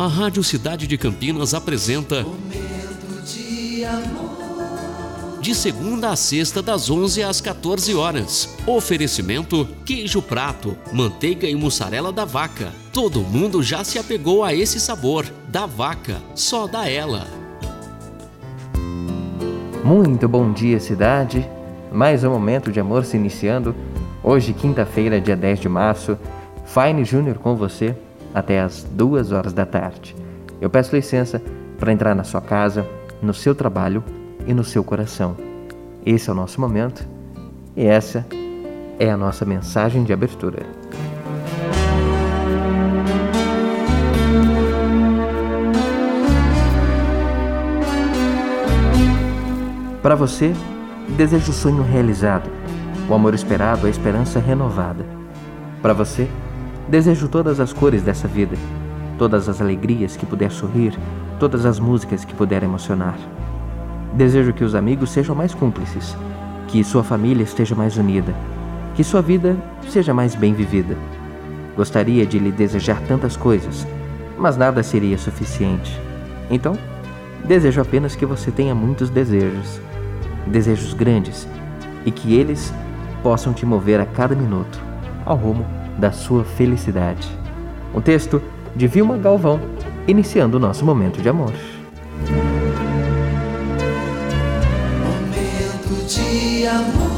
a Rádio Cidade de Campinas apresenta Momento de amor. de segunda a sexta das 11 às 14 horas. Oferecimento: queijo prato, manteiga e mussarela da vaca. Todo mundo já se apegou a esse sabor. Da vaca, só da ela. Muito bom dia, cidade. Mais um momento de amor se iniciando. Hoje, quinta-feira, dia 10 de março. Fine Júnior com você até as duas horas da tarde. Eu peço licença para entrar na sua casa, no seu trabalho e no seu coração. Esse é o nosso momento e essa é a nossa mensagem de abertura. Para você, desejo o sonho realizado, o amor esperado, a esperança renovada. Para você, desejo todas as cores dessa vida, todas as alegrias que puder sorrir, todas as músicas que puder emocionar. Desejo que os amigos sejam mais cúmplices, que sua família esteja mais unida, que sua vida seja mais bem vivida. Gostaria de lhe desejar tantas coisas, mas nada seria suficiente. Então, desejo apenas que você tenha muitos desejos, desejos grandes, e que eles possam te mover a cada minuto ao rumo da sua felicidade. Um texto de Vilma Galvão, iniciando o nosso momento de amor. Momento de amor.